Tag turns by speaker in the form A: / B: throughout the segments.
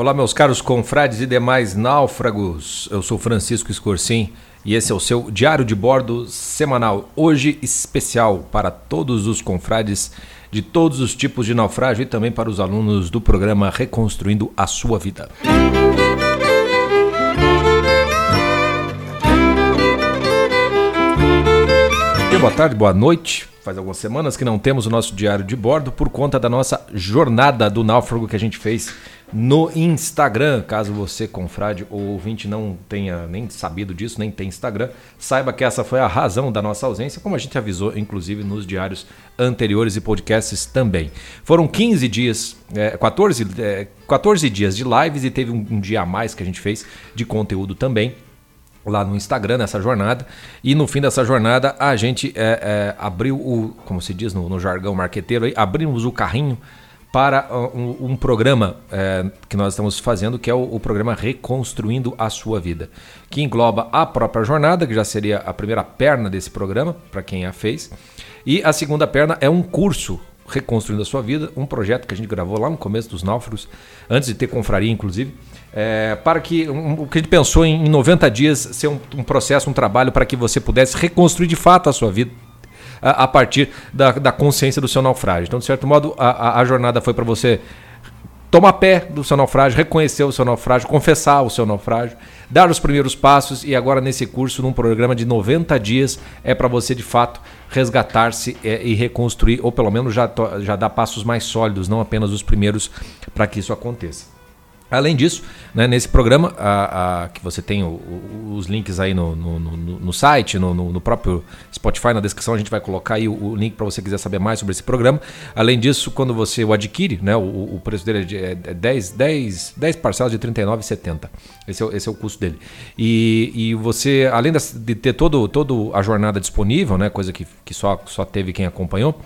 A: Olá, meus caros confrades e demais náufragos. Eu sou Francisco Escorcim e esse é o seu Diário de Bordo semanal. Hoje especial para todos os confrades de todos os tipos de naufrágio e também para os alunos do programa Reconstruindo a Sua Vida. E boa tarde, boa noite. Faz algumas semanas que não temos o nosso diário de bordo por conta da nossa jornada do náufrago que a gente fez no Instagram. Caso você, confrade ou ouvinte, não tenha nem sabido disso, nem tem Instagram, saiba que essa foi a razão da nossa ausência, como a gente avisou, inclusive, nos diários anteriores e podcasts também. Foram 15 dias, é, 14, é, 14 dias de lives e teve um, um dia a mais que a gente fez de conteúdo também lá no Instagram nessa jornada e no fim dessa jornada a gente é, é, abriu o como se diz no, no jargão marqueteiro aí abrimos o carrinho para uh, um, um programa é, que nós estamos fazendo, que é o, o, programa Reconstruindo a Sua Vida, que engloba a própria jornada, que já seria a primeira perna desse programa, para quem a fez, e a segunda perna é um curso Reconstruindo a Sua Vida, um projeto que a gente gravou lá no começo dos Náufragos, antes de ter confraria, inclusive, é, para que um, o que a gente pensou em, em 90 dias ser um, um processo, um trabalho para que você pudesse reconstruir de fato a sua vida a, a partir da, da, consciência do seu naufrágio. Então, de certo modo, a, a, jornada foi para você tomar pé do seu naufrágio, reconhecer o seu naufrágio, confessar o seu naufrágio, dar os primeiros passos e agora nesse curso, num programa de 90 dias, é para você de fato resgatar-se é, e reconstruir, ou pelo menos já, já dar passos mais sólidos, não apenas os primeiros, para que isso aconteça. Além disso, né, nesse programa, a, a, que você tem o, o, os links aí no, no, no, no site, no, próprio Spotify, na descrição, a gente vai colocar aí o, o link para você quiser saber mais sobre esse programa. Além disso, quando você o adquire, né, o, preço dele é, de, é 10, 10, 10 parcelas de R$ 39,70. Esse, é, esse é o custo dele. E, e você, além de ter todo, todo a jornada disponível, né, coisa que, que só, só teve quem acompanhou,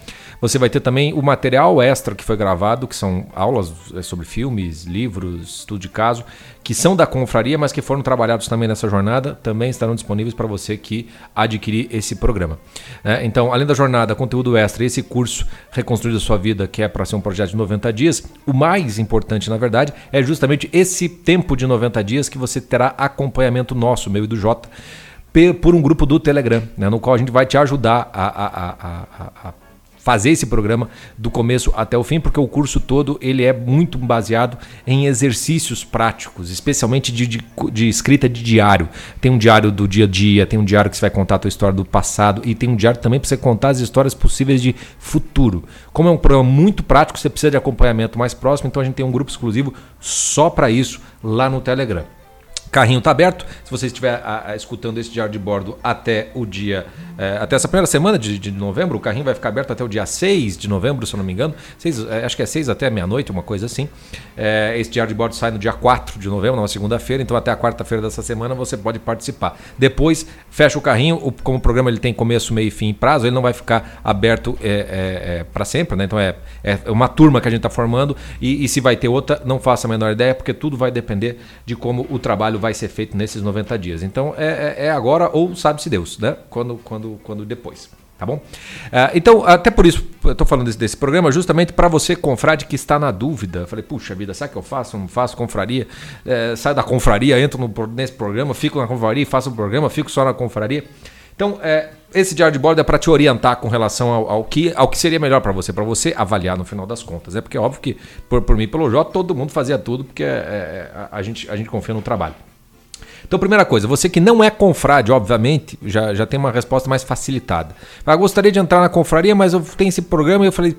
A: você vai ter também o material extra que foi gravado, que são aulas é, sobre filmes, livros, estudo de caso, que são da confraria, mas que foram trabalhados também nessa jornada, também estarão disponíveis para você que adquirir esse programa. É, então, além da jornada, conteúdo extra, esse curso Reconstruir a Sua Vida, que é para ser um projeto de 90 dias, o mais importante, na verdade, é justamente esse tempo de 90 dias que você terá acompanhamento nosso, meu e do Jota, por um grupo do Telegram, né, no qual a gente vai te ajudar a, a, a, a fazer esse programa do começo até o fim, porque o curso todo ele é muito baseado em exercícios práticos, especialmente de, de, de, escrita de diário. Tem um diário do dia a dia, tem um diário que você vai contar a tua história do passado e tem um diário também para você contar as histórias possíveis de futuro. Como é um programa muito prático, você precisa de acompanhamento mais próximo, então a gente tem um grupo exclusivo só para isso lá no Telegram carrinho está aberto. Se você estiver a, a, escutando esse diário de bordo até o dia. É, até essa primeira semana de, de, novembro, o carrinho vai ficar aberto até o dia 6 de novembro, se eu não me engano. Seis, é, acho que é 6 até meia-noite, uma coisa assim. É, esse diário de bordo sai no dia 4 de novembro, na segunda-feira, então até a quarta-feira dessa semana você pode participar. Depois, fecha o carrinho, o, como o programa ele tem começo, meio, fim e prazo, ele não vai ficar aberto para sempre, né? Então é, é uma turma que a gente está formando e, e se vai ter outra, não faça a menor ideia, porque tudo vai depender de como o trabalho vai ser feito nesses 90 dias. Então é, é, é agora ou sabe-se Deus, né? Quando, quando, quando depois. Tá bom? Uh, então, até por isso, eu estou falando desse, desse, programa, justamente para você, confrade, que está na dúvida. falei, puxa vida, sabe o que eu faço? Não faço confraria? É, saio da confraria, entro no, nesse programa, fico na confraria, faço o programa, fico só na confraria. Então, é, esse diário de bordo é para te orientar com relação ao, ao, que, ao que seria melhor para você, para você avaliar no final das contas. É porque é óbvio que, por, por mim pelo J, todo mundo fazia tudo, porque é, é, a, gente, a gente confia no trabalho. Então, primeira coisa, você que não é confrade, obviamente, já, já tem uma resposta mais facilitada. Ah, gostaria de entrar na confraria, mas eu tenho esse programa e eu falei,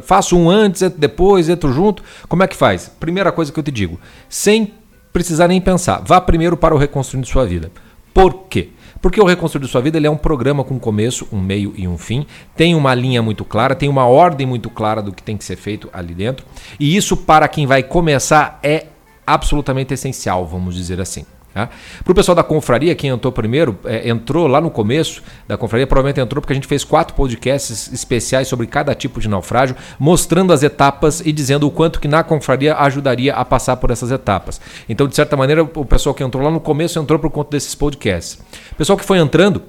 A: faço um antes, entro depois, entro junto. Como é que faz? Primeira coisa que eu te digo, sem precisar nem pensar, vá primeiro para o Reconstruindo Sua Vida. Por quê? Porque o Reconstruir Sua Vida ele é um programa com começo, um meio e um fim. Tem uma linha muito clara, tem uma ordem muito clara do que tem que ser feito ali dentro. E isso, para quem vai começar, é absolutamente essencial, vamos dizer assim. Tá? Para o pessoal da confraria, quem entrou primeiro, é, entrou lá no começo da confraria, provavelmente entrou porque a gente fez quatro podcasts especiais sobre cada tipo de naufrágio, mostrando as etapas e dizendo o quanto que na confraria ajudaria a passar por essas etapas. Então, de certa maneira, o pessoal que entrou lá no começo entrou por conta desses podcasts. O pessoal que foi entrando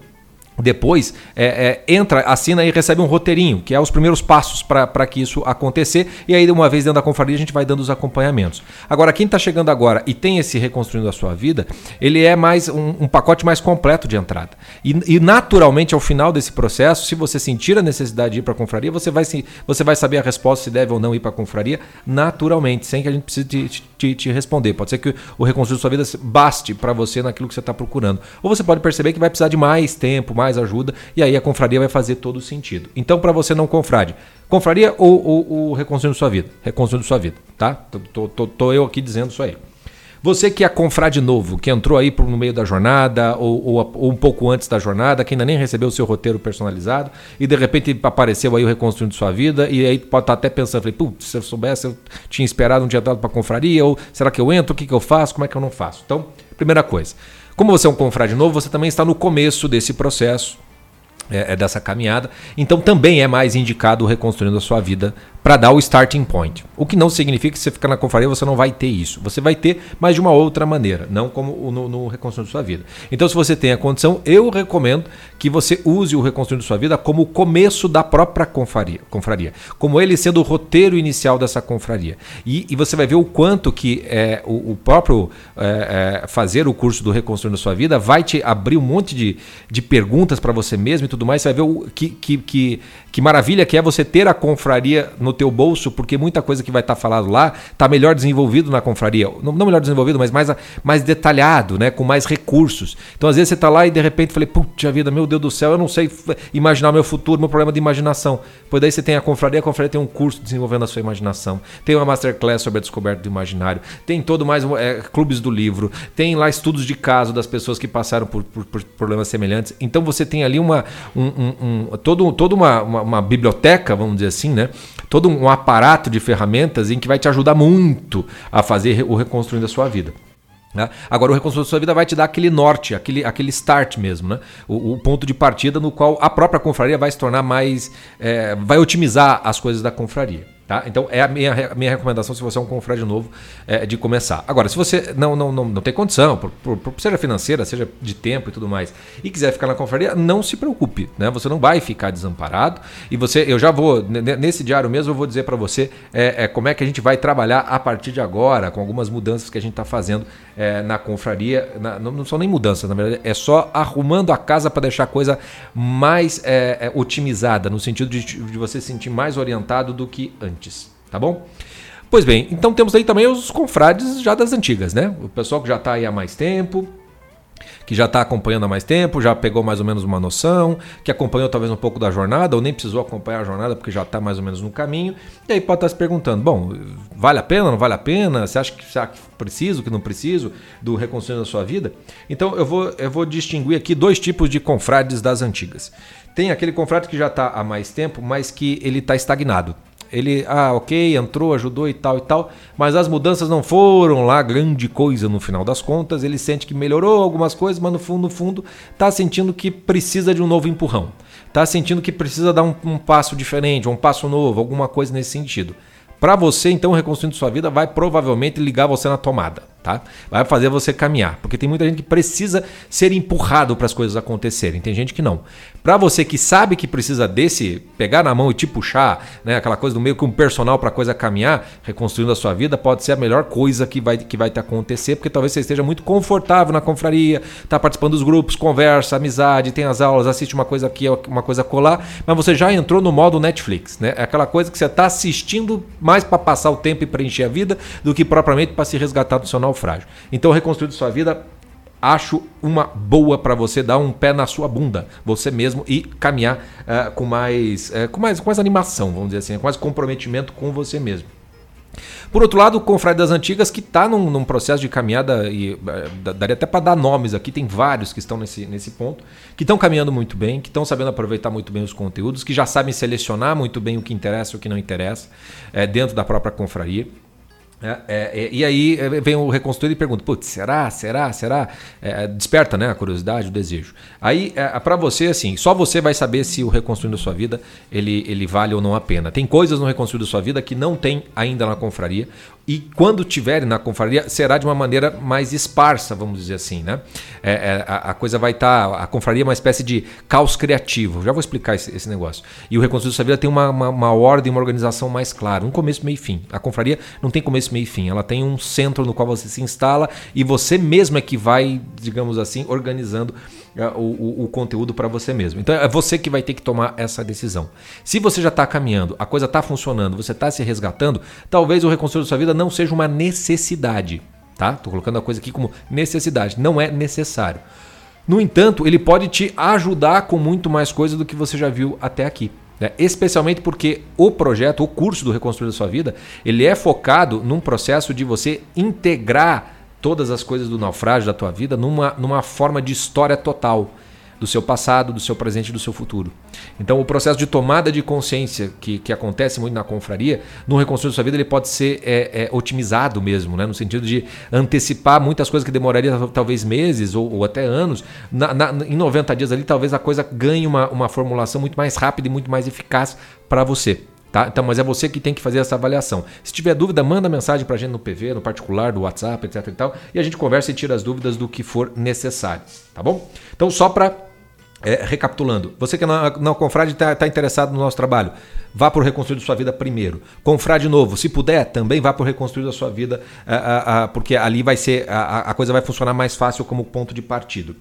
A: depois é, é, entra, assina e recebe um roteirinho, que é os primeiros passos para que isso acontecer. E aí, uma vez dentro da confraria, a gente vai dando os acompanhamentos. Agora, quem está chegando agora e tem esse reconstruindo a sua vida, ele é mais um, um pacote mais completo de entrada. E, e, naturalmente, ao final desse processo, se você sentir a necessidade de ir para a confraria, você vai, se, você vai saber a resposta se deve ou não ir para a confraria, naturalmente, sem que a gente precise te, te, te responder. Pode ser que o reconstruir sua vida baste para você naquilo que você está procurando. Ou você pode perceber que vai precisar de mais tempo, mais ajuda, e aí a confraria vai fazer todo o sentido. Então, para você não confrade, confraria ou, ou reconstruindo sua vida? Reconstruindo sua vida, tá? Tô, tô, tô, eu aqui dizendo isso aí. Você que é confrade novo, que entrou aí no meio da jornada ou, ou, ou, um pouco antes da jornada, que ainda nem recebeu o seu roteiro personalizado e de repente apareceu aí o Reconstruindo Sua Vida e aí pode estar tá até pensando, falei, putz, se eu soubesse, eu tinha esperado um dia dado para confraria ou será que eu entro, o que, que eu faço, como é que eu não faço? Então, primeira coisa, como você é um confrade novo, você também está no começo desse processo, é, é dessa caminhada. Então também é mais indicado reconstruindo a sua vida para dar o starting point. O que não significa que você ficar na confraria você não vai ter isso. Você vai ter, mas de uma outra maneira, não como no, no Reconstruindo Sua Vida. Então, se você tem a condição, eu recomendo que você use o Reconstruindo Sua Vida como o começo da própria confraria, confraria como ele sendo o roteiro inicial dessa confraria. E, e você vai ver o quanto que é, o, o próprio é, é, fazer o curso do Reconstruindo Sua Vida vai te abrir um monte de, de perguntas para você mesmo e tudo mais. Você vai ver o, que, que, que, que maravilha que é você ter a confraria no teu bolso, porque muita coisa que vai estar tá falado lá está melhor desenvolvido na confraria. Não, não, melhor desenvolvido, mas mais, mais detalhado, né? com mais recursos. Então, às vezes, você está lá e de repente falei, puta vida, meu Deus do céu, eu não sei imaginar o meu futuro, meu problema de imaginação. Pois daí você tem a confraria, a confraria tem um curso desenvolvendo a sua imaginação, tem uma masterclass sobre a descoberta do imaginário, tem todo mais é, clubes do livro, tem lá estudos de caso das pessoas que passaram por, por, por problemas semelhantes. Então você tem ali uma, um, um, um todo, toda uma, uma, uma biblioteca, vamos dizer assim, né? Todo um aparato de ferramentas em que vai te ajudar muito a fazer o reconstruindo a sua vida. Né? Agora, o Reconstrução da Sua Vida vai te dar aquele norte, aquele, aquele start mesmo, né? O, o, ponto de partida no qual a própria confraria vai se tornar mais. É, vai otimizar as coisas da confraria. Tá? Então é a minha, minha recomendação se você é um confrade novo é, de começar. Agora, se você não, não, não, não tem condição, por, por, por, seja financeira, seja de tempo e tudo mais, e quiser ficar na confraria, não se preocupe, né? Você não vai ficar desamparado. E você, eu já vou nesse diário mesmo, eu vou dizer para você é, é, como é que a gente vai trabalhar a partir de agora com algumas mudanças que a gente está fazendo é, na confraria. Na, não, não, são nem mudanças, na verdade, é só arrumando a casa para deixar a coisa mais é, é, otimizada no sentido de, de você se sentir mais orientado do que antes antes, tá bom? Pois bem, então temos aí também os confrades já das antigas, né? O pessoal que já está aí há mais tempo, que já está acompanhando há mais tempo, já pegou mais ou menos uma noção, que acompanhou talvez um pouco da jornada, ou nem precisou acompanhar a jornada porque já está mais ou menos no caminho, e aí pode estar tá se perguntando: bom, vale a pena, não vale a pena? Você acha que, será que preciso, que não preciso do reconstruindo a sua vida? Então eu vou, eu vou distinguir aqui dois tipos de confrades das antigas. Tem aquele confrade que já está há mais tempo, mas que ele está estagnado ele, ah, ok, entrou, ajudou e tal e tal, mas as mudanças não foram lá grande coisa no final das contas. Ele sente que melhorou algumas coisas, mas no fundo, no fundo, tá sentindo que precisa de um novo empurrão. Tá sentindo que precisa dar um, um passo diferente, um passo novo, alguma coisa nesse sentido. Para você, então, reconstruindo sua vida vai provavelmente ligar você na tomada tá? Vai fazer você caminhar, porque tem muita gente que precisa ser empurrado para as coisas acontecerem. Tem gente que não. Para você que sabe que precisa desse pegar na mão e te puxar, né, aquela coisa do meio que um personal para a coisa caminhar, reconstruindo a sua vida, pode ser a melhor coisa que vai que vai te acontecer, porque talvez você esteja muito confortável na confraria, tá participando dos grupos, conversa, amizade, tem as aulas, assiste uma coisa aqui, uma coisa colar, mas você já entrou no modo Netflix, né? É aquela coisa que você está assistindo mais para passar o tempo e preencher a vida do que propriamente para se resgatar do seu naufrágio. Então, reconstruir sua vida, acho uma boa para você dar um pé na sua bunda, você mesmo, e caminhar uh, com, mais, uh, com, mais, com mais animação, vamos dizer assim, com mais comprometimento com você mesmo. Por outro lado, o Confrade das Antigas, que está num, num, processo de caminhada, e uh, daria até para dar nomes aqui, tem vários que estão nesse, nesse ponto, que estão caminhando muito bem, que estão sabendo aproveitar muito bem os conteúdos, que já sabem selecionar muito bem o que interessa e o que não interessa dentro da própria confraria. É, é, é, e aí é, vem o reconstruído e pergunta: Putz, será? Será? Será? É, desperta né, a curiosidade, o desejo. Aí, é, para você, assim, só você vai saber se o reconstruindo sua vida ele, ele vale ou não a pena. Tem coisas no reconstruindo sua vida que não tem ainda na confraria e quando tiverem na confraria, será de uma maneira mais esparsa, vamos dizer assim, né? É, é, a, a, coisa vai estar. Tá, a confraria é uma espécie de caos criativo. Já vou explicar esse, esse negócio. E o Reconstrução Sua Vida tem uma, uma, uma, ordem, uma organização mais clara, um começo, meio e fim. A confraria não tem começo, meio e fim. Ela tem um centro no qual você se instala e você mesmo é que vai, digamos assim, organizando o, o, o, conteúdo para você mesmo. Então é você que vai ter que tomar essa decisão. Se você já está caminhando, a coisa está funcionando, você está se resgatando, talvez o reconstruir sua vida não seja uma necessidade. Tá? Tô colocando a coisa aqui como necessidade. Não é necessário. No entanto, ele pode te ajudar com muito mais coisa do que você já viu até aqui. Né? Especialmente porque o projeto, o curso do Reconstruir a Sua Vida, ele é focado num processo de você integrar todas as coisas do naufrágio da tua vida numa, numa forma de história total do seu passado, do seu presente e do seu futuro. Então, o processo de tomada de consciência que, que acontece muito na confraria, no Reconstruir Sua Vida, ele pode ser é, é, otimizado mesmo, né? no sentido de antecipar muitas coisas que demoraria talvez meses ou, ou até anos. Na, na, em 90 dias ali, talvez a coisa ganhe uma, uma formulação muito mais rápida e muito mais eficaz para você. Tá? Então, mas é você que tem que fazer essa avaliação. Se tiver dúvida, manda mensagem para a gente no PV, no particular, do WhatsApp, etc. E, tal, e a gente conversa e tira as dúvidas do que for necessário. Tá bom? Então, só para é, recapitulando, você que não, não confrade está tá interessado no nosso trabalho, vá para o Reconstruir Sua Vida primeiro. Confrade novo, se puder, também vá para o Reconstruir a Sua Vida, porque ali vai ser a, a coisa vai funcionar mais fácil como ponto de partido.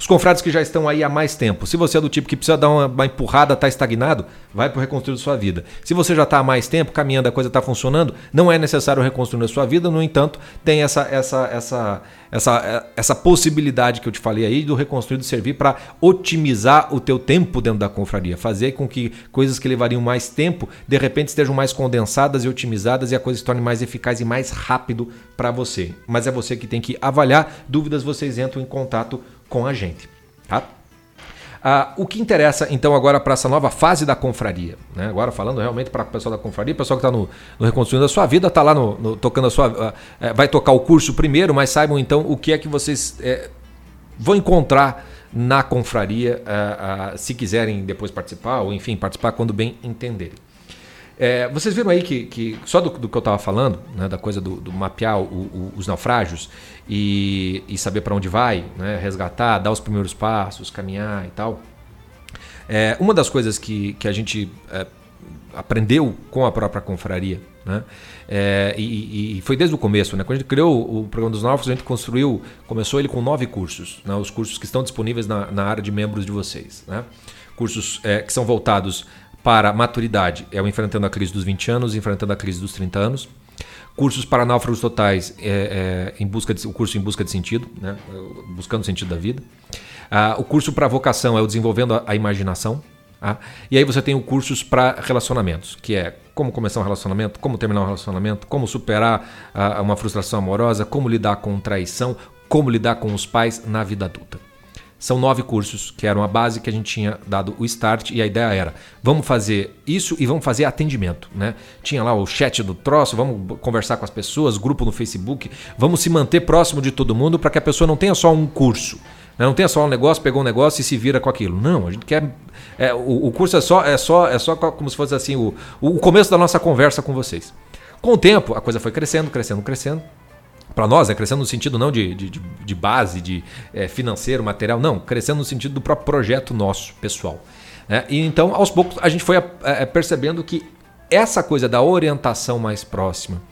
A: Os confrades que já estão aí há mais tempo. Se você é do tipo que precisa dar uma, uma empurrada, está estagnado, vai para o reconstruir sua vida. Se você já está há mais tempo, caminhando, a coisa está funcionando, não é necessário reconstruir a sua vida. No entanto, tem essa, essa, essa, essa, essa possibilidade que eu te falei aí do reconstruído servir para otimizar o teu tempo dentro da confraria, fazer com que coisas que levariam mais tempo, de repente estejam mais condensadas e otimizadas e a coisa se torne mais eficaz e mais rápido para você. Mas é você que tem que avaliar. Dúvidas, vocês entram em contato com a gente. Tá? Ah, o que interessa então agora para essa nova fase da confraria, né? agora falando realmente para o pessoal da confraria, o pessoal que está no, no, Reconstruindo a Sua Vida, está lá no, no, tocando a sua. Uh, é, vai tocar o curso primeiro, mas saibam então o que é que vocês é, vão encontrar na confraria, uh, uh, se quiserem depois participar, ou enfim, participar quando bem entenderem. É, vocês viram aí que, que só do, do que eu estava falando, né, da coisa do, do mapear o, o, os naufrágios e, e saber para onde vai, né, resgatar, dar os primeiros passos, caminhar e tal. É, uma das coisas que, que a gente é, aprendeu com a própria confraria, né, é, e, e, foi desde o começo, né, quando a gente criou o programa dos náufragos, a gente construiu, começou ele com nove cursos, né, os cursos que estão disponíveis na, na área de membros de vocês, né, cursos é, que são voltados para maturidade é o Enfrentando a Crise dos 20 anos, Enfrentando a Crise dos 30 anos. Cursos para náufragos totais é, é, em busca de, o curso em busca de sentido, né? buscando o sentido da vida. Ah, o curso para vocação é o desenvolvendo a, a imaginação. Ah, e aí você tem o cursos para relacionamentos, que é como começar um relacionamento, como terminar um relacionamento, como superar ah, uma frustração amorosa, como lidar com traição, como lidar com os pais na vida adulta. São nove cursos, que eram a base que a gente tinha dado o start, e a ideia era: vamos fazer isso e vamos fazer atendimento. Né? Tinha lá o chat do troço, vamos conversar com as pessoas, grupo no Facebook, vamos se manter próximo de todo mundo para que a pessoa não tenha só um curso. Né? Não tenha só um negócio, pegou um negócio e se vira com aquilo. Não, a gente quer. É, o, o, curso é só, é só, é só como se fosse assim o, o começo da nossa conversa com vocês. Com o tempo, a coisa foi crescendo, crescendo, crescendo para nós, é crescendo no sentido não de, de, de base, de é, financeiro, material, não, crescendo no sentido do próprio projeto nosso, pessoal. Né? E então, aos poucos, a gente foi é, percebendo que essa coisa da orientação mais próxima,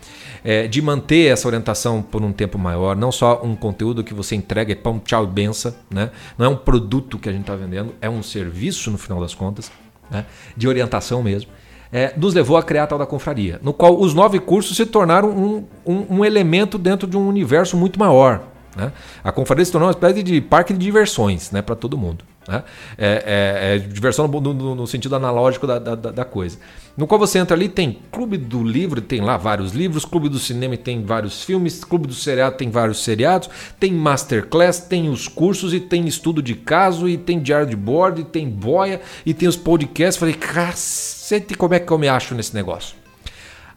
A: é, de manter essa orientação por um tempo maior, não só um conteúdo que você entrega, é pão, tchau e benção, né? não é um produto que a gente está vendendo, é um serviço no final das contas, né? de orientação mesmo é, nos levou a criar a tal da confraria, no qual os nove cursos se tornaram um, um, um elemento dentro de um universo muito maior. Né? A confraria se tornou uma espécie de parque de diversões né, para todo mundo. Né? É, é, é diversão no, no, no, sentido analógico da, da, da, coisa. No qual você entra ali, tem Clube do Livro, tem lá vários livros, Clube do Cinema tem vários filmes, Clube do Seriado tem vários seriados, tem Masterclass, tem os cursos e tem estudo de caso, e tem diário de bordo, e tem boia, e tem os podcasts. Falei, cacete, como é que eu me acho nesse negócio?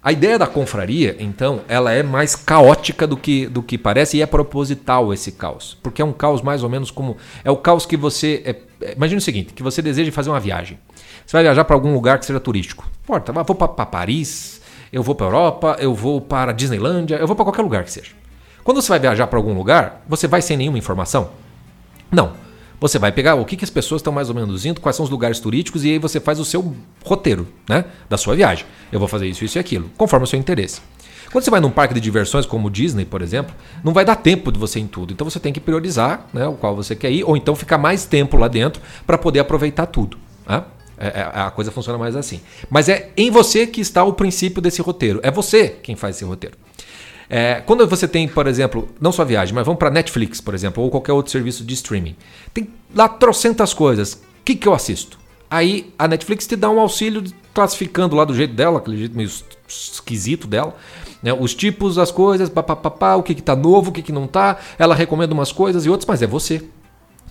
A: A ideia da confraria, então, ela é mais caótica do que, do que parece e é proposital esse caos. Porque é um caos mais ou menos como. É o caos que você. É, é, imagina o seguinte: que você deseja fazer uma viagem. Você vai viajar para algum lugar que seja turístico. Porta, vou para Paris eu vou para Europa, eu vou para Disneylândia, eu vou para qualquer lugar que seja. Quando você vai viajar para algum lugar, você vai sem nenhuma informação? Não. Você vai pegar o que, que as pessoas estão mais ou menos indo, quais são os lugares turísticos, e aí você faz o seu roteiro né, da sua viagem. Eu vou fazer isso, isso e aquilo, conforme o seu interesse. Quando você vai num parque de diversões como o Disney, por exemplo, não vai dar tempo de você ir em tudo. Então você tem que priorizar né, o qual você quer ir, ou então ficar mais tempo lá dentro para poder aproveitar tudo. Né? É, é, a coisa funciona mais assim. Mas é em você que está o princípio desse roteiro. É você quem faz esse roteiro. É, quando você tem, por exemplo, não só viagem, mas vamos para Netflix, por exemplo, ou qualquer outro serviço de streaming. Tem lá trocentas coisas. O que, que eu assisto? Aí a Netflix te dá um auxílio classificando lá do jeito dela, aquele jeito meio esquisito dela. Né? Os tipos, as coisas, papapá, o que, que tá novo, o que, que não tá. Ela recomenda umas coisas e outras, mas é você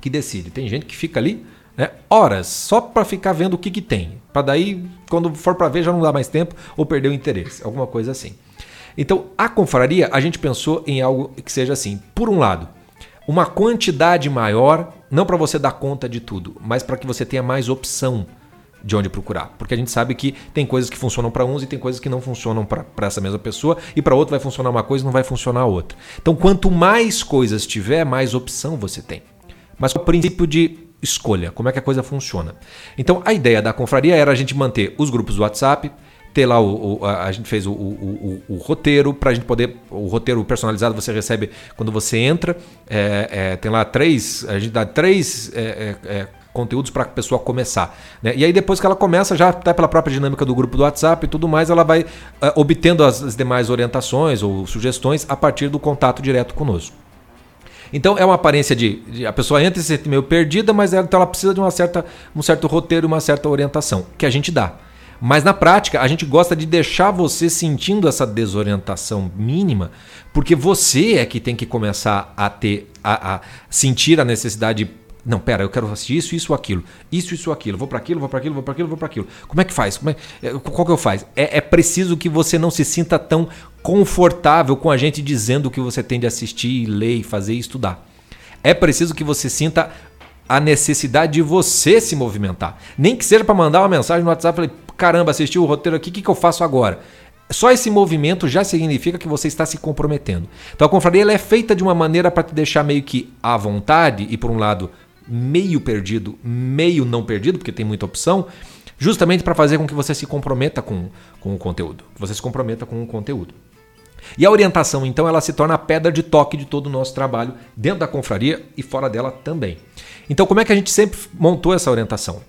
A: que decide. Tem gente que fica ali né, horas só para ficar vendo o que, que tem. Para daí, quando for para ver, já não dá mais tempo ou perder o interesse. Alguma coisa assim. Então, a confraria, a gente pensou em algo que seja assim: por um lado, uma quantidade maior, não para você dar conta de tudo, mas para que você tenha mais opção de onde procurar. Porque a gente sabe que tem coisas que funcionam para uns e tem coisas que não funcionam para essa mesma pessoa, e para outro vai funcionar uma coisa e não vai funcionar outra. Então, quanto mais coisas tiver, mais opção você tem. Mas o princípio de escolha, como é que a coisa funciona. Então, a ideia da confraria era a gente manter os grupos do WhatsApp, ter lá o, o a, a, gente fez o, o, o roteiro para a gente poder o roteiro personalizado você recebe quando você entra é, é, tem lá três a gente dá três é, é, é conteúdos para a pessoa começar né? e aí depois que ela começa já até pela própria dinâmica do grupo do WhatsApp e tudo mais ela vai é, obtendo as, as demais orientações ou sugestões a partir do contato direto conosco então é uma aparência de, de, a pessoa entra e se sente meio perdida, mas ela, então ela precisa de uma certa, um certo roteiro, uma certa orientação que a gente dá. Mas na prática, a gente gosta de deixar você sentindo essa desorientação mínima, porque você é que tem que começar a ter, a, a sentir a necessidade de não, pera, eu quero assistir isso, isso, aquilo. Isso, isso, aquilo. Vou para aquilo, vou para aquilo, vou para aquilo, vou para aquilo. Como é que faz? É, é, qual que eu faço? É, é, preciso que você não se sinta tão confortável com a gente dizendo o que você tem de assistir, ler, fazer e estudar. É preciso que você sinta a necessidade de você se movimentar. Nem que seja para mandar uma mensagem no WhatsApp, falei, caramba, assisti o roteiro aqui, o que, que eu faço agora? Só esse movimento já significa que você está se comprometendo. Então a confraria ela é feita de uma maneira para te deixar meio que à vontade e por um lado meio perdido, meio não perdido, porque tem muita opção, justamente para fazer com que você se comprometa com, com o conteúdo. Você se comprometa com o conteúdo. E a orientação, então, ela se torna a pedra de toque de todo o nosso trabalho dentro da confraria e fora dela também. Então, como é que a gente sempre montou essa orientação?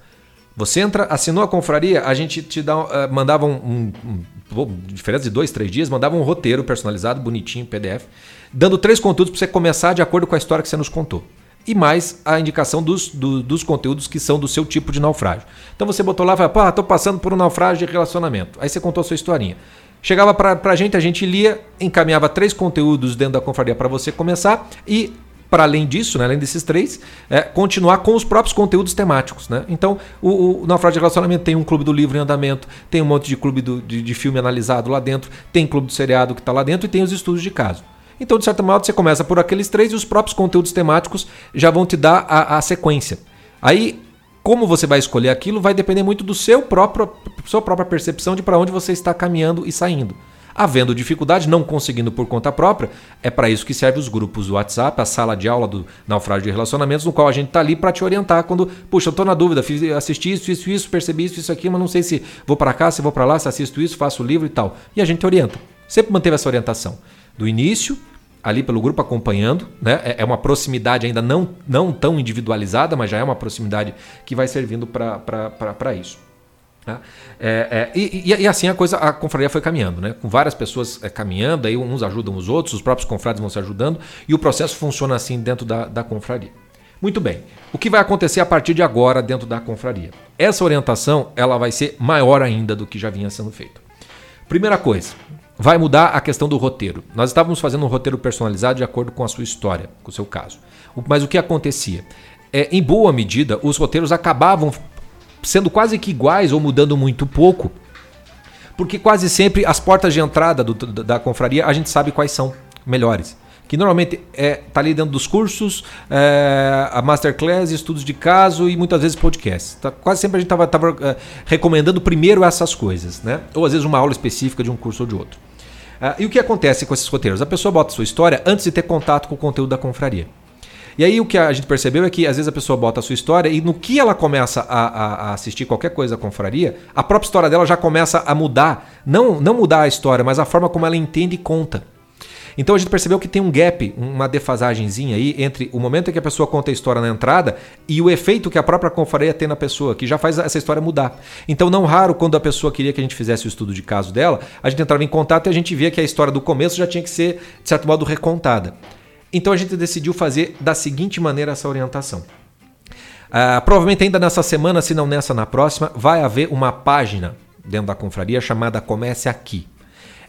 A: Você entra, assinou a confraria, a gente te dá, uh, mandava um, um, um, diferença de dois, três dias, mandava um roteiro personalizado, bonitinho, PDF, dando três conteúdos para você começar de acordo com a história que você nos contou. E mais a indicação dos, do, dos conteúdos que são do seu tipo de naufrágio. Então você botou lá e falou, pô, estou passando por um naufrágio de relacionamento. Aí você contou a sua historinha. Chegava para a gente, a gente lia, encaminhava três conteúdos dentro da confraria para você começar e para além disso, né, além desses três, é, continuar com os próprios conteúdos temáticos. Né? Então, o, o Naufrágio de Relacionamento tem um clube do livro em andamento, tem um monte de clube do, de, de filme analisado lá dentro, tem clube do seriado que está lá dentro e tem os estudos de caso. Então, de certo modo, você começa por aqueles três e os próprios conteúdos temáticos já vão te dar a, a sequência. Aí, como você vai escolher aquilo vai depender muito do seu próprio sua própria percepção de para onde você está caminhando e saindo. Havendo dificuldade, não conseguindo por conta própria, é para isso que serve os grupos do WhatsApp, a sala de aula do naufrágio de relacionamentos, no qual a gente está ali para te orientar quando, puxa, eu estou na dúvida, fiz, assisti isso, isso, isso, percebi isso, isso aqui, mas não sei se vou para cá, se vou para lá, se assisto isso, faço o livro e tal. E a gente orienta. Sempre manteve essa orientação. Do início, ali pelo grupo acompanhando, né? É, é uma proximidade ainda não, não tão individualizada, mas já é uma proximidade que vai servindo para isso. Tá? É, é, e, e, assim a coisa, a confraria foi caminhando, né? com várias pessoas é, caminhando, aí uns ajudam os outros, os próprios confrades vão se ajudando, e o processo funciona assim dentro da, da confraria. Muito bem, o que vai acontecer a partir de agora dentro da confraria? Essa orientação ela vai ser maior ainda do que já vinha sendo feito. Primeira coisa, vai mudar a questão do roteiro. Nós estávamos fazendo um roteiro personalizado de acordo com a sua história, com o seu caso. Mas o que acontecia? É, em boa medida, os roteiros acabavam sendo quase que iguais ou mudando muito pouco, porque quase sempre as portas de entrada do, da confraria a gente sabe quais são melhores. que normalmente é, tá ali dentro dos cursos, é, a masterclass, estudos de caso e muitas vezes podcast. Tá, quase sempre a gente estava é, recomendando primeiro essas coisas, né? Ou às vezes uma aula específica de um curso ou de outro. Uh, e o que acontece com esses roteiros? A pessoa bota a sua história antes de ter contato com o conteúdo da confraria. E aí o que a gente percebeu é que às vezes a pessoa bota a sua história e no que ela começa a, a, a, assistir qualquer coisa da confraria, a própria história dela já começa a mudar. Não, não mudar a história, mas a forma como ela entende e conta. Então a gente percebeu que tem um gap, uma defasagenzinha aí entre o momento em que a pessoa conta a história na entrada e o efeito que a própria confraria tem na pessoa, que já faz essa história mudar. Então não raro quando a pessoa queria que a gente fizesse o estudo de caso dela, a gente entrava em contato e a gente via que a história do começo já tinha que ser de certo modo recontada. Então a gente decidiu fazer da seguinte maneira essa orientação. Uh, provavelmente ainda nessa semana, se não nessa na próxima, vai haver uma página dentro da confraria chamada Comece Aqui.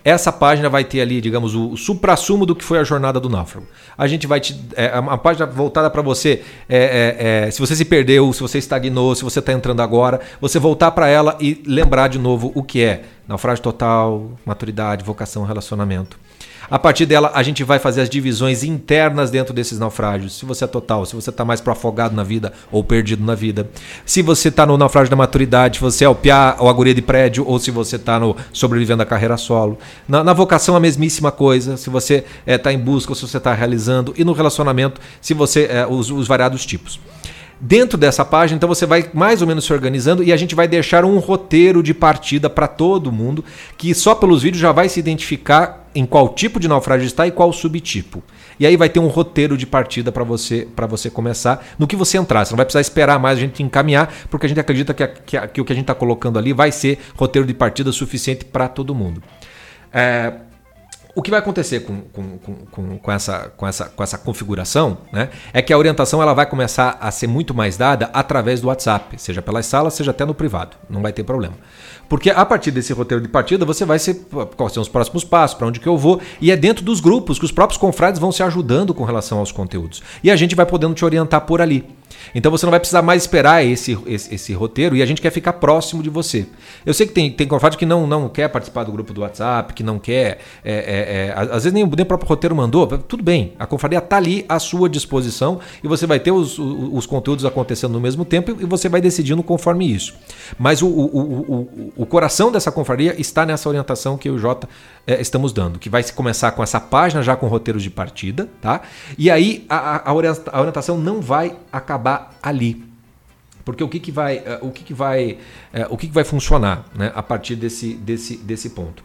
A: Essa página vai ter ali, digamos, o supra-sumo do que foi a jornada do náufrago. A gente vai te. É uma página voltada para você. É, é, é, se você se perdeu, se você estagnou, se você está entrando agora, você voltar para ela e lembrar de novo o que é naufrágio total, maturidade, vocação, relacionamento. A partir dela, a gente vai fazer as divisões internas dentro desses naufrágios. Se você é total, se você está mais para afogado na vida ou perdido na vida. Se você está no naufrágio da maturidade, se você é o piá ou a guria de prédio, ou se você está no sobrevivendo a carreira solo. Na, na, vocação, a mesmíssima coisa. Se você está eh, é, em busca ou se você está realizando. E no relacionamento, se você é, os, os variados tipos. Dentro dessa página, então você vai mais ou menos se organizando e a gente vai deixar um roteiro de partida para todo mundo, que só pelos vídeos já vai se identificar em qual tipo de naufrágio está e qual subtipo. E aí vai ter um roteiro de partida para você para você começar no que você entrar. Você não vai precisar esperar mais a gente encaminhar, porque a gente acredita que, a, que, a, que o que a gente está colocando ali vai ser roteiro de partida suficiente para todo mundo. É, o que vai acontecer com, com, com, com, essa, com, essa, com essa configuração né, é que a orientação ela vai começar a ser muito mais dada através do WhatsApp, seja pelas salas, seja até no privado. Não vai ter problema. Porque a partir desse roteiro de partida, você vai ser quais são os próximos passos, para onde que eu vou, e é dentro dos grupos que os próprios confrades vão se ajudando com relação aos conteúdos. E a gente vai podendo te orientar por ali. Então você não vai precisar mais esperar esse, esse, esse, roteiro e a gente quer ficar próximo de você. Eu sei que tem, tem confrade que não, não quer participar do grupo do WhatsApp, que não quer. É, é, é, às vezes nem, nem, o próprio roteiro mandou. Tudo bem, a confraria está ali à sua disposição e você vai ter os, os, os, conteúdos acontecendo no mesmo tempo e você vai decidindo conforme isso. Mas o, o, o, o coração dessa confraria está nessa orientação que eu e o Jota é, estamos dando, que vai começar com essa página já com roteiros de partida, tá? E aí a, a orientação não vai acabar ali. Porque o que, que vai, é, o que, que vai, é, o que, que vai funcionar né, a partir desse, desse, desse ponto?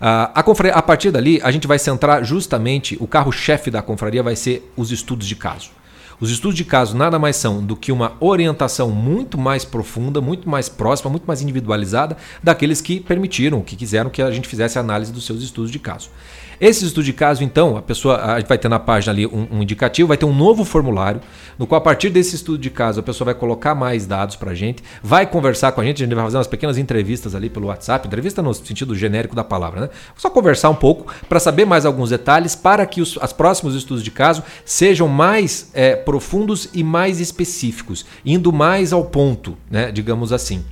A: Uh, a, a partir dali, a gente vai centrar justamente, o carro-chefe da confraria vai ser os estudos de caso. Os estudos de caso nada mais são do que uma orientação muito mais profunda, muito mais próxima, muito mais individualizada daqueles que permitiram, que quiseram que a gente fizesse análise dos seus estudos de caso. Esse estudo de caso, então, a pessoa a vai ter na página ali um, um, indicativo, vai ter um novo formulário, no qual, a partir desse estudo de caso, a pessoa vai colocar mais dados para a gente, vai conversar com a gente, a gente vai fazer umas pequenas entrevistas ali pelo WhatsApp, entrevista no sentido genérico da palavra, né? Só conversar um pouco para saber mais alguns detalhes, para que os as próximos estudos de caso sejam mais é, profundos e mais específicos, indo mais ao ponto, né? Digamos assim.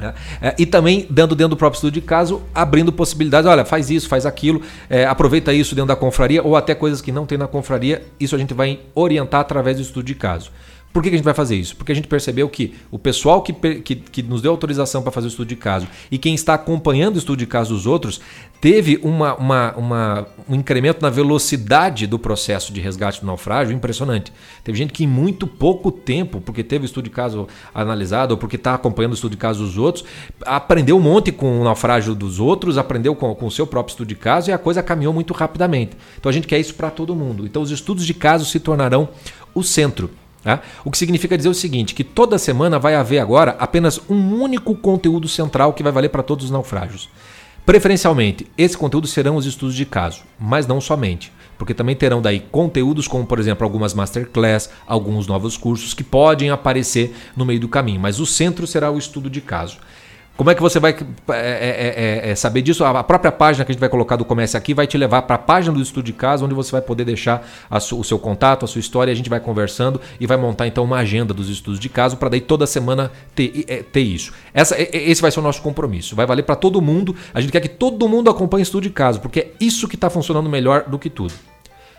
A: É, é, e também dando dentro do próprio estudo de caso, abrindo possibilidades, olha, faz isso, faz aquilo, é, aproveita isso dentro da confraria, ou até coisas que não tem na confraria, isso a gente vai orientar através do estudo de caso. Por que, a gente vai fazer isso? Porque a gente percebeu que o pessoal que, que, que nos deu autorização para fazer o estudo de caso e quem está acompanhando o estudo de caso dos outros teve uma, uma, uma, um incremento na velocidade do processo de resgate do naufrágio impressionante. Teve gente que em muito pouco tempo, porque teve o estudo de caso analisado ou porque está acompanhando o estudo de caso dos outros, aprendeu um monte com o naufrágio dos outros, aprendeu com, com o seu próprio estudo de caso e a coisa caminhou muito rapidamente. Então a gente quer isso para todo mundo. Então os estudos de caso se tornarão o centro. Tá? O que significa dizer o seguinte: que toda semana vai haver agora apenas um único conteúdo central que vai valer para todos os naufrágios. Preferencialmente, esse conteúdo serão os estudos de caso, mas não somente, porque também terão daí conteúdos como, por exemplo, algumas masterclass, alguns novos cursos que podem aparecer no meio do caminho, mas o centro será o estudo de caso. Como é que você vai é, é, é, é, saber disso? A própria página que a gente vai colocar do Comece Aqui vai te levar para a página do Estudo de Casa, onde você vai poder deixar o seu contato, a sua história, a gente vai conversando e vai montar então uma agenda dos estudos de caso para daí toda semana ter, é, ter isso. Essa, esse vai ser o nosso compromisso. Vai valer para todo mundo. A gente quer que todo mundo acompanhe o estudo de caso, porque é isso que está funcionando melhor do que tudo.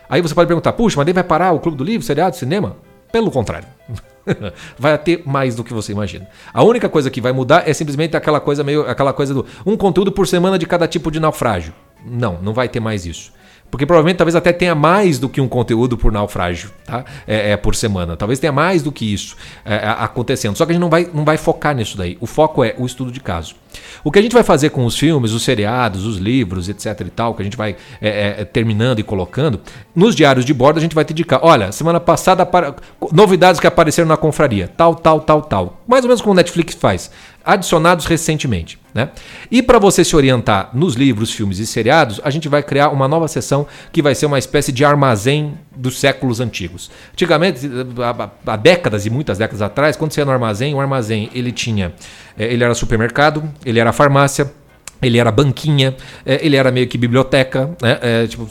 A: Aí você pode perguntar, puxa, mas daí vai parar o Clube do Livro, seriado, cinema? Pelo contrário. vai ter mais do que você imagina. A única coisa que vai mudar é simplesmente aquela coisa meio aquela coisa do um conteúdo por semana de cada tipo de naufrágio. Não, não vai ter mais isso. Porque provavelmente talvez até tenha mais do que um conteúdo por naufrágio, tá? É, é por semana. Talvez tenha mais do que isso é, é, acontecendo. Só que a gente não vai, não vai focar nisso daí. O foco é o estudo de caso. O que a gente vai fazer com os filmes, os seriados, os livros, etc e tal, que a gente vai é, é, terminando e colocando, nos diários de bordo a gente vai te indicar, olha, semana passada, novidades que apareceram na confraria, tal, tal, tal, tal. Mais ou menos como o Netflix faz adicionados recentemente. Né? E para você se orientar nos livros, filmes e seriados, a gente vai criar uma nova seção que vai ser uma espécie de armazém dos séculos antigos. Antigamente, há décadas e muitas décadas atrás, quando você ia no armazém, o armazém ele tinha, eh, ele era supermercado, ele era farmácia, ele era banquinha, é, ele era meio que biblioteca, né? É, tipo,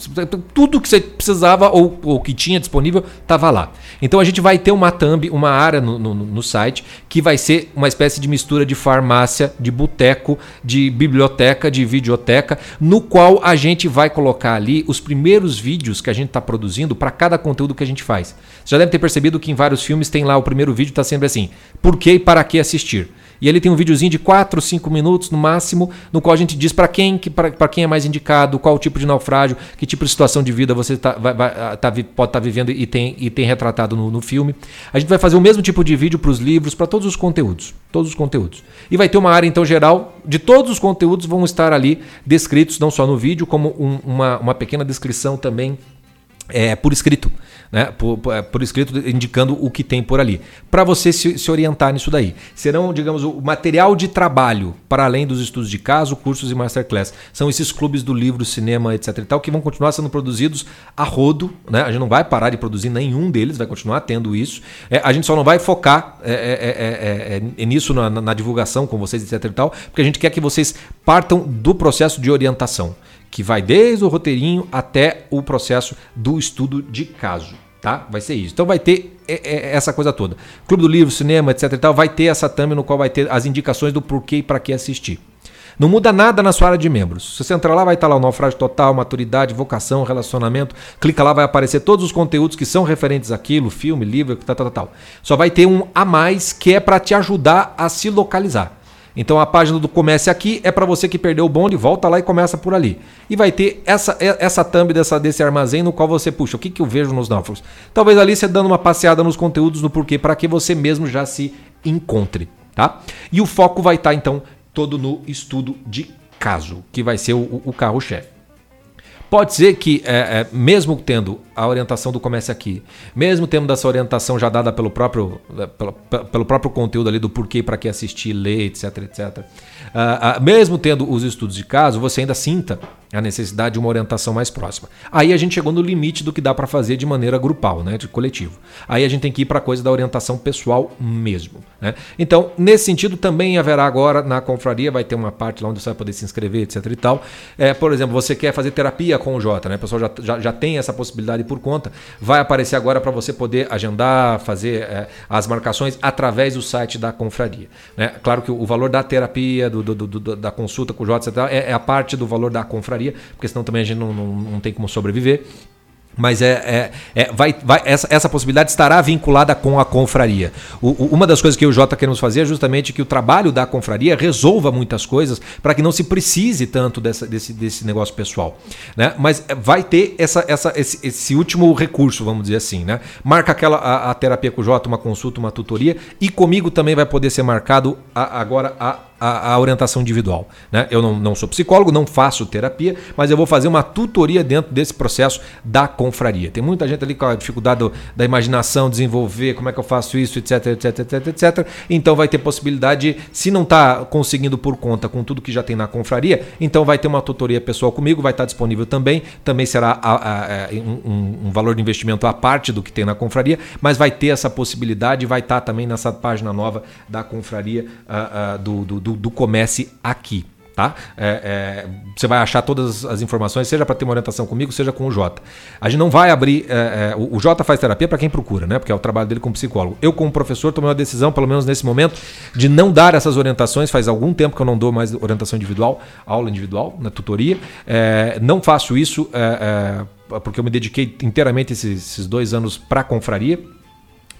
A: tudo que você precisava ou, ou que tinha disponível estava lá. Então a gente vai ter uma thumb, uma área no, no, no, site que vai ser uma espécie de mistura de farmácia, de boteco, de biblioteca, de videoteca, no qual a gente vai colocar ali os primeiros vídeos que a gente está produzindo para cada conteúdo que a gente faz. Você já deve ter percebido que em vários filmes tem lá o primeiro vídeo está sempre assim: por que e para que assistir? E ele tem um videozinho de 4, 5 minutos no máximo, no qual a gente diz para quem, que, para quem é mais indicado, qual tipo de naufrágio, que tipo de situação de vida você tá, vai, vai, ah, tá, pode estar tá vivendo e tem, e tem retratado no, no filme. A gente vai fazer o mesmo tipo de vídeo para os livros, para todos os conteúdos. Todos os conteúdos. E vai ter uma área, então, geral, de todos os conteúdos vão estar ali descritos, não só no vídeo, como um, uma, uma pequena descrição também é, por escrito né, por, é, por, escrito indicando o que tem por ali, para você se, se, orientar nisso daí. Serão, digamos, o material de trabalho para além dos estudos de caso, cursos e masterclass. São esses clubes do livro, cinema, etc. e tal, que vão continuar sendo produzidos a rodo. Né? A gente não vai parar de produzir nenhum deles, vai continuar tendo isso. É, a gente só não vai focar é, é, é, é nisso na, na, divulgação com vocês, etc. e tal, porque a gente quer que vocês partam do processo de orientação que vai desde o roteirinho até o processo do estudo de caso. Tá? Vai ser isso. Então vai ter essa coisa toda. Clube do Livro, cinema, etc. E tal, vai ter essa thumb no qual vai ter as indicações do porquê e para que assistir. Não muda nada na sua área de membros. Se você entrar lá, vai estar lá o naufrágio total, maturidade, vocação, relacionamento. Clica lá, vai aparecer todos os conteúdos que são referentes àquilo, filme, livro, tal, tal, tal. Só vai ter um a mais que é para te ajudar a se localizar. Então a página do Comece Aqui é para você que perdeu o bonde, volta lá e começa por ali. E vai ter essa, essa thumb dessa, desse armazém no qual você puxa, o que, que eu vejo nos náufragos? Talvez ali você dando uma passeada nos conteúdos do porquê, para que você mesmo já se encontre, tá? E o foco vai estar tá, então todo no estudo de caso, que vai ser o, o carro-chefe. Pode ser que, é, é, mesmo tendo a orientação do Comece Aqui, mesmo tendo essa orientação já dada pelo próprio, é, pelo, pelo próprio conteúdo ali do porquê, para que assistir, ler, etc, etc, uh, uh, mesmo tendo os estudos de caso, você ainda sinta a necessidade de uma orientação mais próxima. Aí a gente chegou no limite do que dá para fazer de maneira grupal, né, de coletivo. Aí a gente tem que ir para a coisa da orientação pessoal mesmo. Né? Então, nesse sentido, também haverá agora na confraria, vai ter uma parte lá onde você vai poder se inscrever, etc e tal. É, por exemplo, você quer fazer terapia com o Jota, né? o pessoal já, já, já tem essa possibilidade por conta. Vai aparecer agora para você poder agendar, fazer é, as marcações através do site da confraria. Né? Claro que o valor da terapia, do, do, do, da consulta com o Jota, etc, é, é a parte do valor da confraria porque senão também a gente não, não, não tem como sobreviver. Mas é, é, é, vai, vai, essa, essa possibilidade estará vinculada com a confraria. O, o, uma das coisas que eu e o Jota queremos fazer é justamente que o trabalho da confraria resolva muitas coisas para que não se precise tanto dessa, desse, desse negócio pessoal. Né? Mas vai ter essa, essa, esse, esse último recurso, vamos dizer assim. Né? Marca aquela a, a terapia com o Jota, uma consulta, uma tutoria, e comigo também vai poder ser marcado a, agora a a, a, orientação individual. Né? Eu não, não, sou psicólogo, não faço terapia, mas eu vou fazer uma tutoria dentro desse processo da confraria. Tem muita gente ali com a dificuldade do, da imaginação, desenvolver, como é que eu faço isso, etc, etc, etc, etc. Então vai ter possibilidade, se não está conseguindo por conta com tudo que já tem na confraria, então vai ter uma tutoria pessoal comigo, vai estar disponível também. Também será a, a, a, um, um, valor de investimento à parte do que tem na confraria, mas vai ter essa possibilidade, vai estar também nessa página nova da confraria do, do do, do Comece Aqui. Tá? É, é, você vai achar todas as informações, seja para ter uma orientação comigo, seja com o Jota. A gente não vai abrir. É, é o, o Jota faz terapia para quem procura, né? Porque é o trabalho dele como psicólogo. Eu, como professor, tomei uma decisão, pelo menos nesse momento, de não dar essas orientações. Faz algum tempo que eu não dou mais orientação individual, aula individual, na tutoria. É, não faço isso é, porque eu me dediquei inteiramente esses, esses dois anos para a confraria.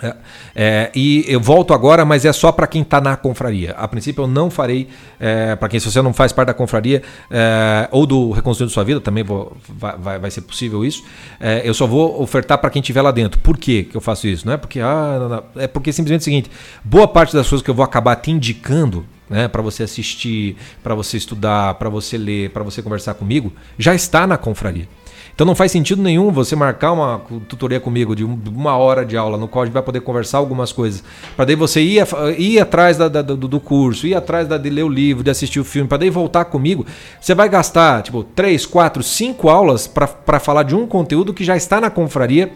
A: É, é, e eu volto agora, mas é só para quem está na confraria. A princípio eu não farei, é, para quem se você não faz parte da confraria é, ou do Reconstruindo Sua Vida, também vou, vai, vai ser possível isso. É, eu só vou ofertar para quem estiver lá dentro. Por que eu faço isso? Não é porque, ah, não, não. é porque simplesmente é o seguinte: boa parte das coisas que eu vou acabar te indicando né, para você assistir, para você estudar, para você ler, para você conversar comigo, já está na confraria. Então não faz sentido nenhum você marcar uma tutoria comigo de uma hora de aula, no qual a gente vai poder conversar algumas coisas. Para daí você ir, ir atrás da, da, do, do, curso, ir atrás da, de ler o livro, de assistir o filme, para daí voltar comigo. Você vai gastar tipo 3, 4, 5 aulas para falar de um conteúdo que já está na confraria,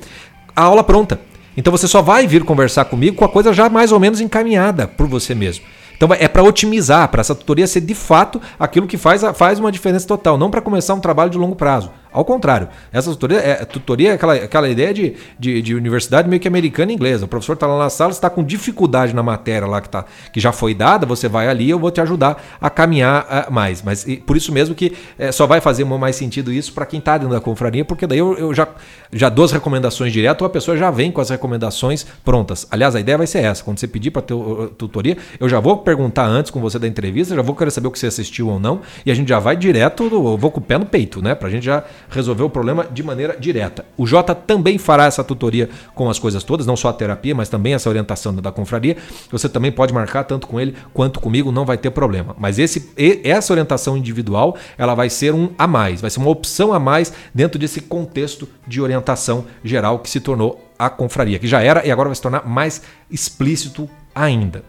A: a aula pronta. Então você só vai vir conversar comigo com a coisa já mais ou menos encaminhada por você mesmo. Então é para otimizar, para essa tutoria ser de fato aquilo que faz, faz uma diferença total, não para começar um trabalho de longo prazo. Ao contrário, essa tutoria é, tutoria é aquela, aquela ideia de, de, de, universidade meio que americana e inglesa. O professor está lá na sala, está com dificuldade na matéria lá que, tá, que já foi dada, você vai ali eu vou te ajudar a caminhar uh, mais. Mas e, por isso mesmo que é, só vai fazer mais sentido isso para quem está dentro da confraria, porque daí eu, eu, já, já dou as recomendações direto, a pessoa já vem com as recomendações prontas. Aliás, a ideia vai ser essa. Quando você pedir para ter tutoria, eu já vou perguntar antes com você da entrevista, já vou querer saber o que você assistiu ou não, e a gente já vai direto, eu vou com o pé no peito, né? Pra gente já resolver o problema de maneira direta. O Jota também fará essa tutoria com as coisas todas, não só a terapia, mas também essa orientação da confraria. Você também pode marcar tanto com ele quanto comigo, não vai ter problema. Mas esse, essa orientação individual, ela vai ser um a mais, vai ser uma opção a mais dentro desse contexto de orientação geral que se tornou a confraria, que já era e agora vai se tornar mais explícito ainda.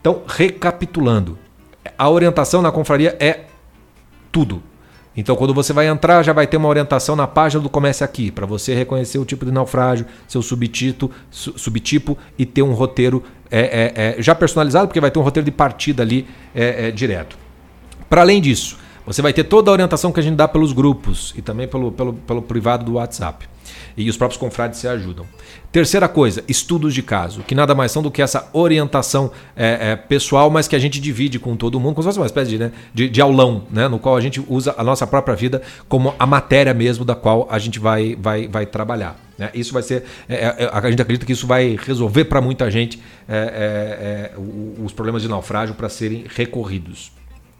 A: Então, recapitulando, a orientação na confraria é tudo. Então, quando você vai entrar, já vai ter uma orientação na página do Comece Aqui, para você reconhecer o tipo de naufrágio, seu subtito, subtipo e ter um roteiro é, é, é, já personalizado, porque vai ter um roteiro de partida ali é, é, direto. Para além disso, você vai ter toda a orientação que a gente dá pelos grupos e também pelo, pelo, pelo privado do WhatsApp e os próprios confrades se ajudam. Terceira coisa, estudos de caso, que nada mais são do que essa orientação é, é, pessoal, mas que a gente divide com todo mundo, como se fosse uma espécie de, né, de, de, aulão, né, no qual a gente usa a nossa própria vida como a matéria mesmo da qual a gente vai, vai, vai trabalhar. Né? Isso vai ser. É, é, é a gente acredita que isso vai resolver para muita gente é, os problemas de naufrágio para serem recorridos.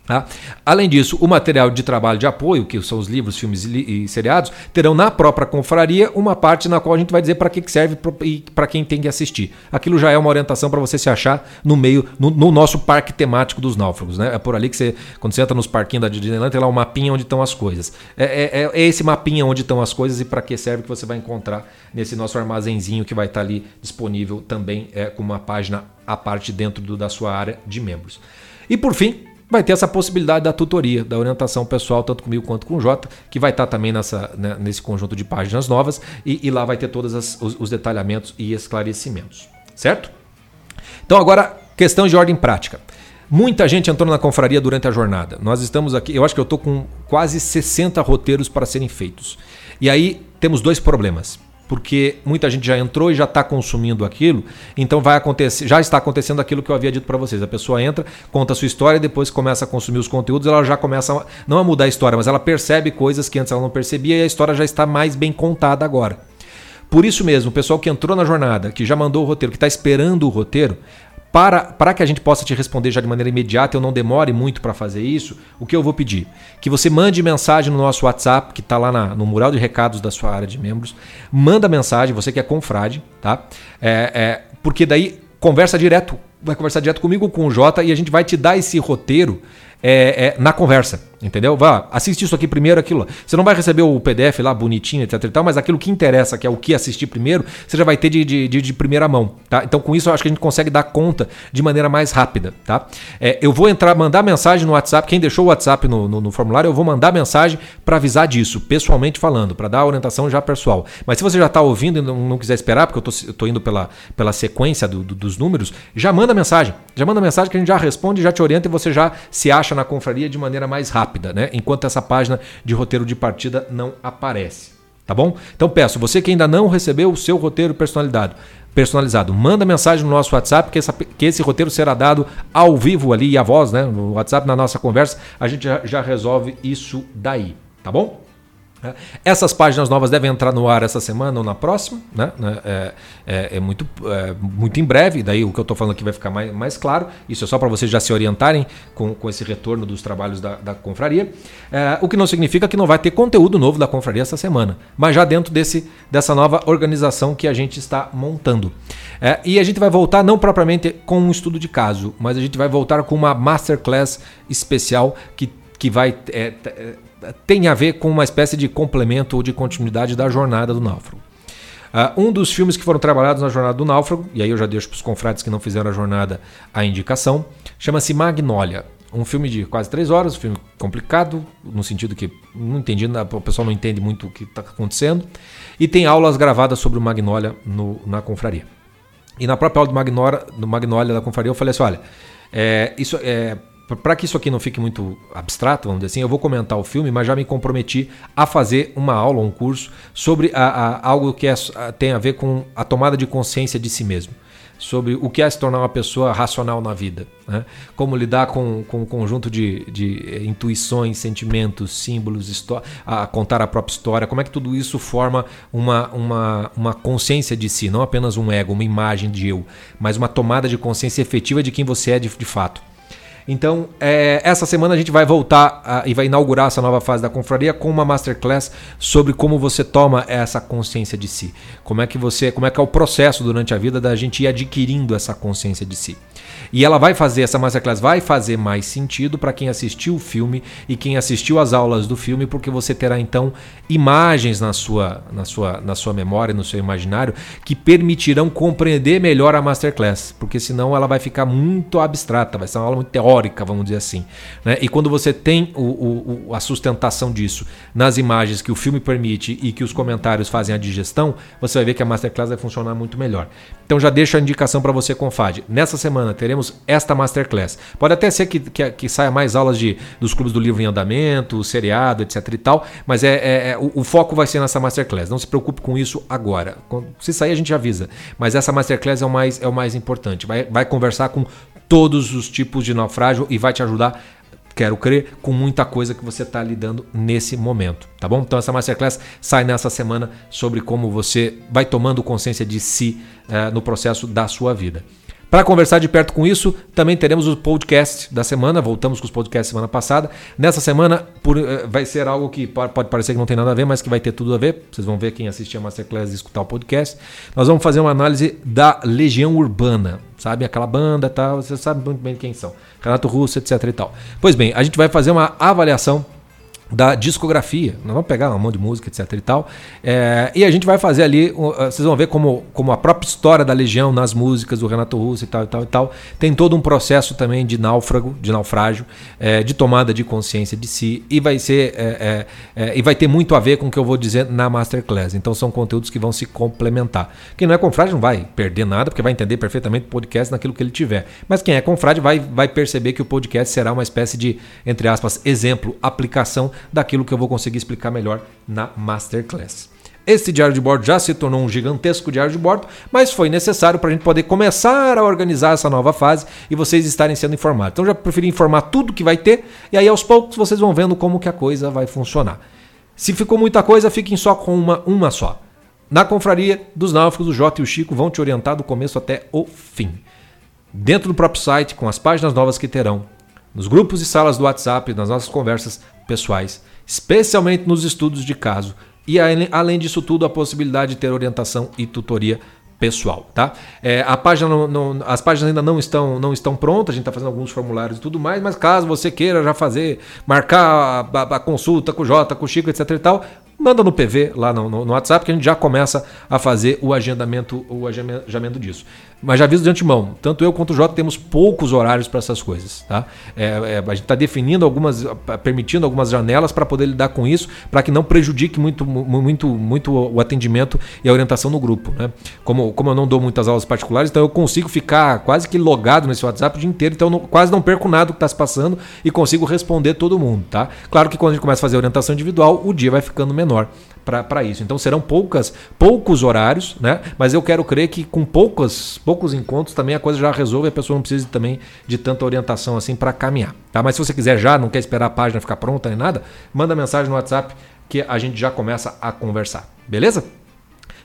A: Tá? Além disso, o material de trabalho de apoio, que são os livros, filmes e seriados, terão na própria confraria uma parte na qual a gente vai dizer para que serve e para quem tem que assistir. Aquilo já é uma orientação para você se achar no meio, no, no, nosso parque temático dos náufragos. Né? É por ali que você, quando você entra nos parquinhos da Disneyland, tem lá um mapinha onde estão as coisas. É, é, é, é esse mapinha onde estão as coisas e para que serve que você vai encontrar nesse nosso armazenzinho que vai estar ali disponível também é, com uma página à parte dentro do, da sua área de membros. E por fim, vai ter essa possibilidade da tutoria, da orientação pessoal, tanto comigo quanto com o Jota, que vai estar também nessa, né, nesse conjunto de páginas novas e, e lá vai ter todos as, os, os detalhamentos e esclarecimentos. Certo? Então, agora, questão de ordem prática. Muita gente entrou na confraria durante a jornada. Nós estamos aqui, eu acho que eu estou com quase 60 roteiros para serem feitos. E aí temos dois problemas porque muita gente já entrou e já está consumindo aquilo, então vai acontecer, já está acontecendo aquilo que eu havia dito para vocês. A pessoa entra, conta a sua história, depois começa a consumir os conteúdos, ela já começa a, não a mudar a história, mas ela percebe coisas que antes ela não percebia e a história já está mais bem contada agora. Por isso mesmo, o pessoal que entrou na jornada, que já mandou o roteiro, que está esperando o roteiro, para, para que a gente possa te responder já de maneira imediata, eu não demore muito para fazer isso, o que eu vou pedir? Que você mande mensagem no nosso WhatsApp, que está lá na, no mural de recados da sua área de membros. Manda mensagem, você que é confrade, tá? É, é, porque daí conversa direto, vai conversar direto comigo com o Jota e a gente vai te dar esse roteiro é, é, na conversa. Entendeu? Vá, assiste isso aqui primeiro, aquilo. Você não vai receber o PDF lá bonitinho, etc e tal, mas aquilo que interessa, que é o que assistir primeiro, você já vai ter de, de, de, primeira mão, tá? Então com isso eu acho que a gente consegue dar conta de maneira mais rápida, tá? É, eu vou entrar, mandar mensagem no WhatsApp, quem deixou o WhatsApp no, no, no formulário, eu vou mandar mensagem para avisar disso, pessoalmente falando, para dar orientação já pessoal. Mas se você já está ouvindo e não, não, quiser esperar, porque eu tô, eu tô indo pela, pela sequência do, do, dos números, já manda mensagem. Já manda mensagem que a gente já responde, já te orienta e você já se acha na confraria de maneira mais rápida, né? Enquanto essa página de roteiro de partida não aparece. Tá bom? Então peço, você que ainda não recebeu o seu roteiro personalizado, personalizado, manda mensagem no nosso WhatsApp que, essa, que esse roteiro será dado ao vivo ali a voz, né? No WhatsApp, na nossa conversa, a gente já, já resolve isso daí. Tá bom? É, essas páginas novas devem entrar no ar essa semana ou na próxima, né? né? É, é, é muito, é, muito em breve, daí o que eu estou falando aqui vai ficar mais, mais claro. Isso é só para vocês já se orientarem com, com esse retorno dos trabalhos da, da confraria. É, o que não significa que não vai ter conteúdo novo da confraria essa semana, mas já dentro desse, dessa nova organização que a gente está montando. É, e a gente vai voltar não propriamente com um estudo de caso, mas a gente vai voltar com uma masterclass especial que, que vai tem a ver com uma espécie de complemento ou de continuidade da jornada do náufrago. Uh, um dos filmes que foram trabalhados na jornada do náufrago, e aí eu já deixo para os confrades que não fizeram a jornada a indicação, chama-se Magnólia. Um filme de quase três horas, um filme complicado, no sentido que não entendi, o pessoal não entende muito o que está acontecendo. E tem aulas gravadas sobre o Magnólia na confraria. E na própria aula do Magnólia, do da confraria, eu falei assim: olha, é, isso é para que isso aqui não fique muito abstrato, vamos dizer assim, eu vou comentar o filme, mas já me comprometi a fazer uma aula, um curso sobre a, a, algo que é, a, tem a ver com a tomada de consciência de si mesmo. Sobre o que é se tornar uma pessoa racional na vida. Né? Como lidar com, com um conjunto de, de intuições, sentimentos, símbolos, a contar a própria história. Como é que tudo isso forma uma, uma, uma consciência de si, não apenas um ego, uma imagem de eu, mas uma tomada de consciência efetiva de quem você é de, de fato. Então, é, essa semana a gente vai voltar a, e vai inaugurar essa nova fase da confraria com uma masterclass sobre como você toma essa consciência de si. Como é que você, como é que é o processo durante a vida da gente ir adquirindo essa consciência de si. E ela vai fazer, essa masterclass vai fazer mais sentido para quem assistiu o filme e quem assistiu as aulas do filme, porque você terá então imagens na sua, na sua, na sua memória, no seu imaginário, que permitirão compreender melhor a masterclass, porque senão ela vai ficar muito abstrata, vai ser uma aula muito teórica, vamos dizer assim. Né? E quando você tem o, o, a sustentação disso nas imagens que o filme permite e que os comentários fazem a digestão, você vai ver que a masterclass vai funcionar muito melhor. Então já deixo a indicação para você, Confade. Nessa semana teremos esta masterclass. Pode até ser que, que, que, saia mais aulas de, dos clubes do livro em andamento, seriado, etc e tal, mas é, é, é o, o, foco vai ser nessa masterclass. Não se preocupe com isso agora. Se sair a gente avisa. Mas essa masterclass é o mais, é o mais importante. Vai, vai conversar com todos os tipos de naufrágio e vai te ajudar quero crer, com muita coisa que você está lidando nesse momento, tá bom? Então essa masterclass sai nessa semana sobre como você vai tomando consciência de si uh, no processo da sua vida. Para conversar de perto com isso, também teremos o podcast da semana. Voltamos com os podcasts semana passada. Nessa semana por, uh, vai ser algo que pode parecer que não tem nada a ver, mas que vai ter tudo a ver. Vocês vão ver quem assistir a Masterclass e escutar o podcast. Nós vamos fazer uma análise da Legião Urbana. Sabe aquela banda tal, você sabe muito bem quem são. Renato Russo, etc e tal. Pois bem, a gente vai fazer uma avaliação da discografia. Nós vamos pegar um monte de música, etc e tal. É, e a gente vai fazer ali, vocês vão ver como, como a própria história da Legião nas músicas do Renato Russo e tal e tal e tal. Tem todo um processo também de náufrago, de naufrágio, é, de tomada de consciência de si. E vai ser. É, é, é, e vai ter muito a ver com o que eu vou dizer na Masterclass. Então são conteúdos que vão se complementar. Quem não é confrade não vai perder nada, porque vai entender perfeitamente o podcast naquilo que ele tiver. Mas quem é confrade vai, vai perceber que o podcast será uma espécie de, entre aspas, exemplo, aplicação daquilo que eu vou conseguir explicar melhor na Masterclass. Esse diário de bordo já se tornou um gigantesco diário de bordo, mas foi necessário para a gente poder começar a organizar essa nova fase e vocês estarem sendo informados. Então já preferi informar tudo que vai ter e aí aos poucos vocês vão vendo como que a coisa vai funcionar. Se ficou muita coisa, fiquem só com uma, uma só. Na confraria dos náufragos, o Jota e o Chico vão te orientar do começo até o fim. Dentro do próprio site, com as páginas novas que terão, nos grupos e salas do WhatsApp, nas nossas conversas, pessoais, especialmente nos estudos de caso. E além disso tudo, a possibilidade de ter orientação e tutoria pessoal, tá? É, a página não, não, as páginas ainda não estão, não estão prontas, a gente está fazendo alguns formulários e tudo mais, mas caso você queira já fazer, marcar a, a, a consulta com o Jota, com o Chico, etc e tal, manda no PV lá no, no, no, WhatsApp que a gente já começa a fazer o agendamento, o agendamento disso. Mas já aviso de antemão, tanto eu quanto o Jota temos poucos horários para essas coisas. Tá? É, é, a gente está definindo algumas, permitindo algumas janelas para poder lidar com isso, para que não prejudique muito, muito, muito o atendimento e a orientação no grupo. Né? Como, como eu não dou muitas aulas particulares, então eu consigo ficar quase que logado nesse WhatsApp o dia inteiro, então não, quase não perco nada do que está se passando e consigo responder todo mundo. Tá? Claro que quando a gente começa a fazer orientação individual, o dia vai ficando menor para isso. Então serão poucas, poucos horários, né? Mas eu quero crer que com poucos, poucos encontros também a coisa já resolve a pessoa não precisa também de tanta orientação assim para caminhar. Tá? Mas se você quiser já, não quer esperar a página ficar pronta nem nada, manda mensagem no WhatsApp que a gente já começa a conversar. Beleza?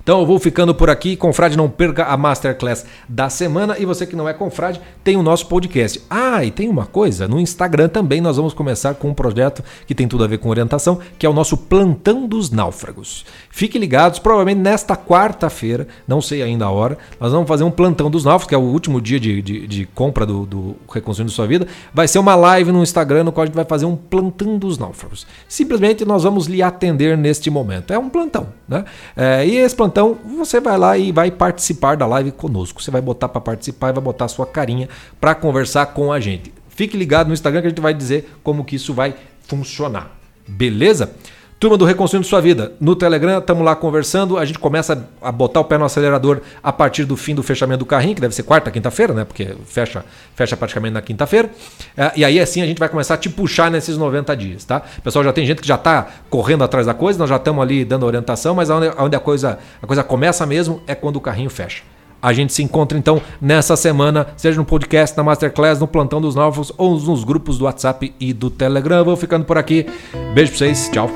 A: Então eu vou ficando por aqui. Confrade, não perca a Masterclass da semana. E você que não é confrade, tem o nosso podcast. Ah, e tem uma coisa: no Instagram também nós vamos começar com um projeto que tem tudo a ver com orientação, que é o nosso Plantão dos Náufragos. Fiquem ligados, provavelmente nesta quarta-feira, não sei ainda a hora, nós vamos fazer um Plantão dos Náufragos, que é o último dia de, de, de compra do, do Reconstruindo Sua Vida. Vai ser uma live no Instagram no qual a gente vai fazer um Plantão dos Náufragos. Simplesmente nós vamos lhe atender neste momento. É um plantão, né? É, e esse plantão você vai lá e vai participar da live conosco. Você vai botar para participar e vai botar a sua carinha para conversar com a gente. Fique ligado no Instagram que a gente vai dizer como que isso vai funcionar. Beleza? Turma do Reconstruindo Sua Vida, no Telegram, estamos lá conversando. A gente começa a botar o pé no acelerador a partir do fim do fechamento do carrinho, que deve ser quarta, quinta-feira, né? Porque fecha, fecha praticamente na quinta-feira. É, e aí, assim, a gente vai começar a te puxar nesses 90 dias, tá? Pessoal já tem gente que já está correndo atrás da coisa, nós já estamos ali dando orientação, mas onde a, coisa, a coisa começa mesmo é quando o carrinho fecha. A gente se encontra então nessa semana, seja no podcast, na Masterclass, no Plantão dos Novos ou nos grupos do WhatsApp e do Telegram. Vou ficando por aqui. Beijo pra vocês, tchau.